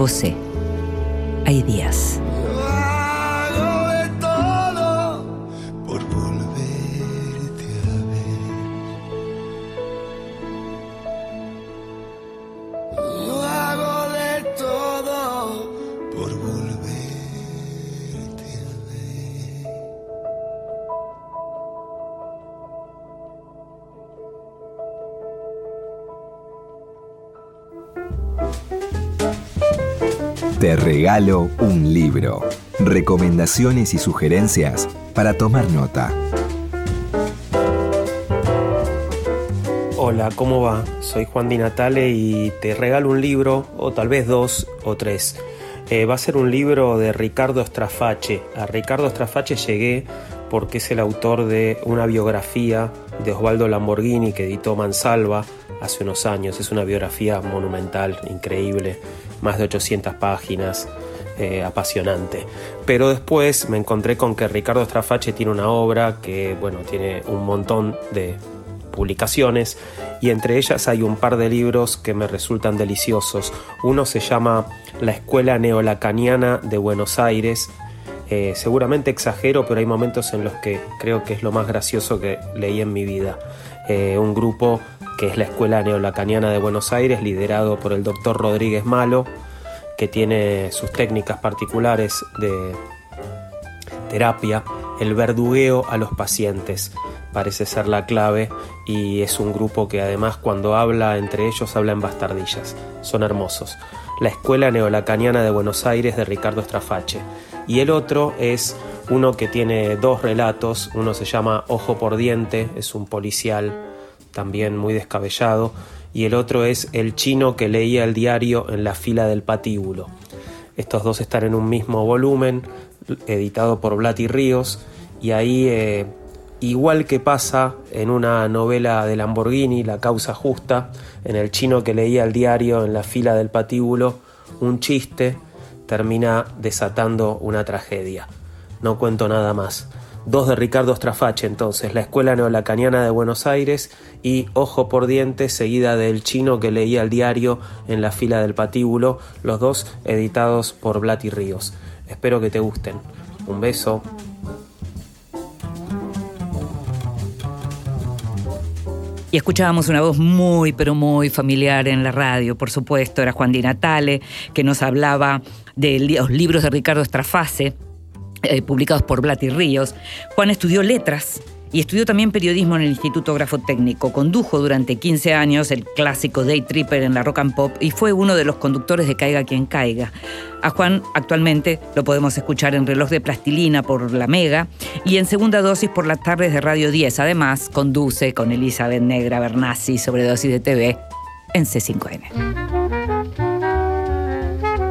Escuchábamos regalo un libro. Recomendaciones y sugerencias para tomar nota. Hola, ¿cómo va? Soy Juan Di Natale y te regalo un libro, o tal vez dos o tres. Eh, va a ser un libro de Ricardo Straface. A Ricardo Straface llegué porque es el autor de una biografía de Osvaldo Lamborghini que editó Mansalva hace unos años. Es una biografía monumental, increíble, más de 800 páginas, eh, apasionante. Pero después me encontré con que Ricardo Straface tiene una obra que, bueno, tiene un montón de publicaciones y entre ellas hay un par de libros que me resultan deliciosos. Uno se llama La Escuela Neolacaniana de Buenos Aires. Eh, seguramente exagero, pero hay momentos en los que creo que es lo más gracioso que leí en mi vida. Eh, un grupo que es la Escuela Neolacaniana de Buenos Aires, liderado por el doctor Rodríguez Malo, que tiene sus técnicas particulares de terapia, el verdugueo a los pacientes parece ser la clave y es un grupo que además cuando habla entre ellos habla en bastardillas. Son hermosos. La Escuela Neolacaniana de Buenos Aires de Ricardo Strafache. Y el otro es uno que tiene dos relatos. Uno se llama Ojo por Diente, es un policial también muy descabellado. Y el otro es El chino que leía el diario en la fila del patíbulo. Estos dos están en un mismo volumen, editado por Blati Ríos. Y ahí eh, igual que pasa en una novela de Lamborghini, La causa justa, en el chino que leía el diario en la fila del patíbulo, un chiste termina desatando una tragedia. No cuento nada más. Dos de Ricardo Strafache entonces, La Escuela Neolacaniana de Buenos Aires y Ojo por Diente, seguida del chino que leía el diario en la fila del patíbulo, los dos editados por Blati Ríos. Espero que te gusten. Un beso. Y escuchábamos una voz muy, pero muy familiar en la radio, por supuesto, era Juan Di Natale, que nos hablaba de los libros de Ricardo Estraface, eh, publicados por Blati Ríos. Juan estudió letras y estudió también periodismo en el Instituto Grafotécnico. Condujo durante 15 años el clásico Day Tripper en la Rock and Pop y fue uno de los conductores de Caiga quien caiga. A Juan actualmente lo podemos escuchar en Reloj de Plastilina por La Mega y en segunda dosis por las tardes de Radio 10. Además, conduce con Elizabeth Negra Bernasi sobre dosis de TV en C5N.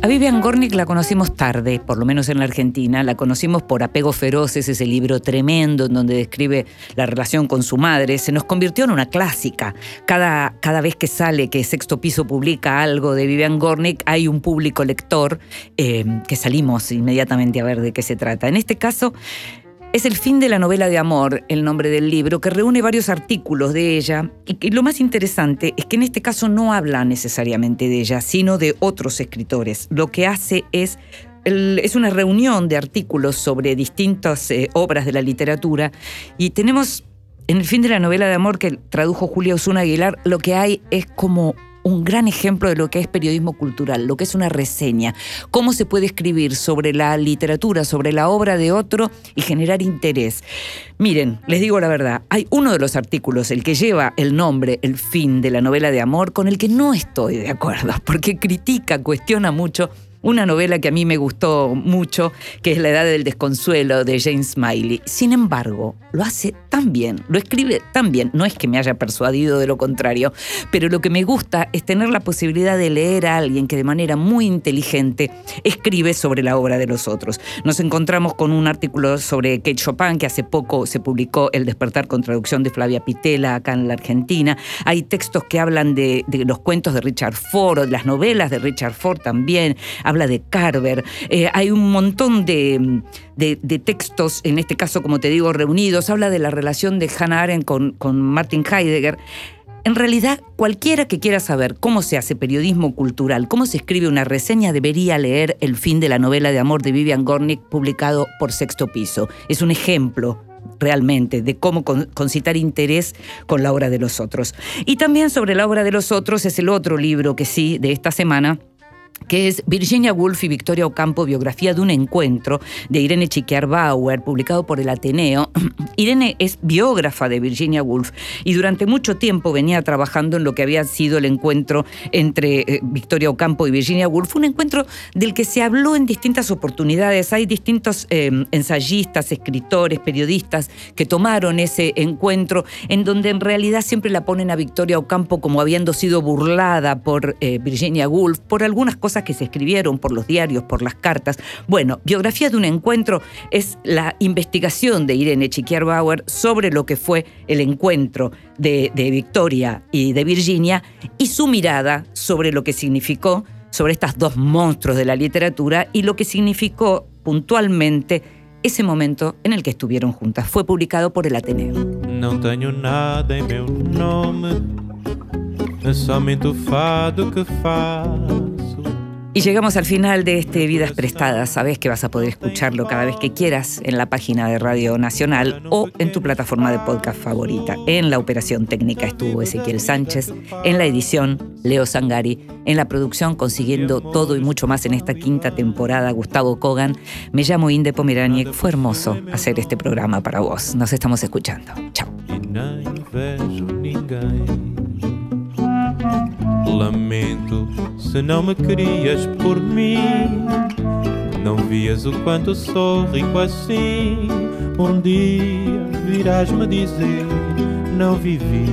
A Vivian Gornick la conocimos tarde, por lo menos en la Argentina. La conocimos por Apegos Feroces, ese libro tremendo en donde describe la relación con su madre. Se nos convirtió en una clásica. Cada, cada vez que sale, que Sexto Piso publica algo de Vivian Gornick, hay un público lector eh, que salimos inmediatamente a ver de qué se trata. En este caso, es el fin de la novela de amor, el nombre del libro, que reúne varios artículos de ella y lo más interesante es que en este caso no habla necesariamente de ella, sino de otros escritores. Lo que hace es es una reunión de artículos sobre distintas eh, obras de la literatura y tenemos en el fin de la novela de amor que tradujo Julia Osuna Aguilar, lo que hay es como un gran ejemplo de lo que es periodismo cultural, lo que es una reseña, cómo se puede escribir sobre la literatura, sobre la obra de otro y generar interés. Miren, les digo la verdad, hay uno de los artículos, el que lleva el nombre, el fin de la novela de amor, con el que no estoy de acuerdo, porque critica, cuestiona mucho una novela que a mí me gustó mucho, que es La Edad del Desconsuelo de James Smiley. Sin embargo, lo hace tan bien, lo escribe tan bien, no es que me haya persuadido de lo contrario, pero lo que me gusta es tener la posibilidad de leer a alguien que de manera muy inteligente escribe sobre la obra de los otros. Nos encontramos con un artículo sobre Kate Chopin, que hace poco se publicó El despertar con traducción de Flavia Pitela acá en la Argentina. Hay textos que hablan de, de los cuentos de Richard Ford o de las novelas de Richard Ford también habla de Carver. Eh, hay un montón de, de- de textos, en este caso, como te digo, reunidos. Habla de la relación de Hannah Arendt con, con Martin Heidegger. En realidad, cualquiera que quiera saber cómo se hace periodismo cultural, cómo se escribe una reseña, debería leer El fin de la novela de amor de Vivian Gornick, publicado por Sexto Piso. Es un ejemplo realmente de cómo con- concitar interés con la obra de los otros. Y también sobre la obra de los otros es el otro libro que sí, de esta semana, que es Virginia Woolf y Victoria Ocampo, biografía de un encuentro de Irene Chiquiar Bauer, publicado por el Ateneo. Irene es biógrafa de Virginia Woolf y durante mucho tiempo venía trabajando en lo que había sido el encuentro entre eh, Victoria Ocampo y Virginia Woolf, un encuentro del que se habló en distintas oportunidades. Hay distintos eh, ensayistas, escritores, periodistas que tomaron ese encuentro en donde en realidad siempre la ponen a Victoria Ocampo como habiendo sido burlada por eh, Virginia Woolf, por algunas cosas que se escribieron, por los diarios, por las cartas. Bueno, biografía de un encuentro es la investigación de Irene Chiquiar Bauer sobre lo que fue el encuentro de, de Victoria y de Virginia y su mirada sobre lo que significó, sobre estas dos monstruos de la literatura y lo que significó puntualmente ese momento en el que estuvieron juntas. Fue publicado por el Ateneo. Não tenho nada em meu nome, é somente o fado que faço. Y llegamos al final de este Vidas Prestadas. Sabes que vas a poder escucharlo cada vez que quieras en la página de Radio Nacional o en tu plataforma de podcast favorita. En la operación técnica estuvo Ezequiel Sánchez, en la edición Leo Sangari, en la producción consiguiendo todo y mucho más en esta quinta temporada Gustavo Kogan. Me llamo Inde Pomeraniec. Fue hermoso hacer este programa para vos. Nos estamos escuchando. Chao. Lamento se não me querias por mim. Não vias o quanto sou rico assim. Um dia virás-me dizer: Não vivi,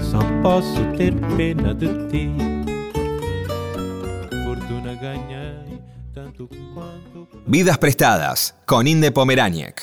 só posso ter pena de ti. Fortuna ganhei, tanto quanto. Vidas prestadas con Inde Pomeráñez.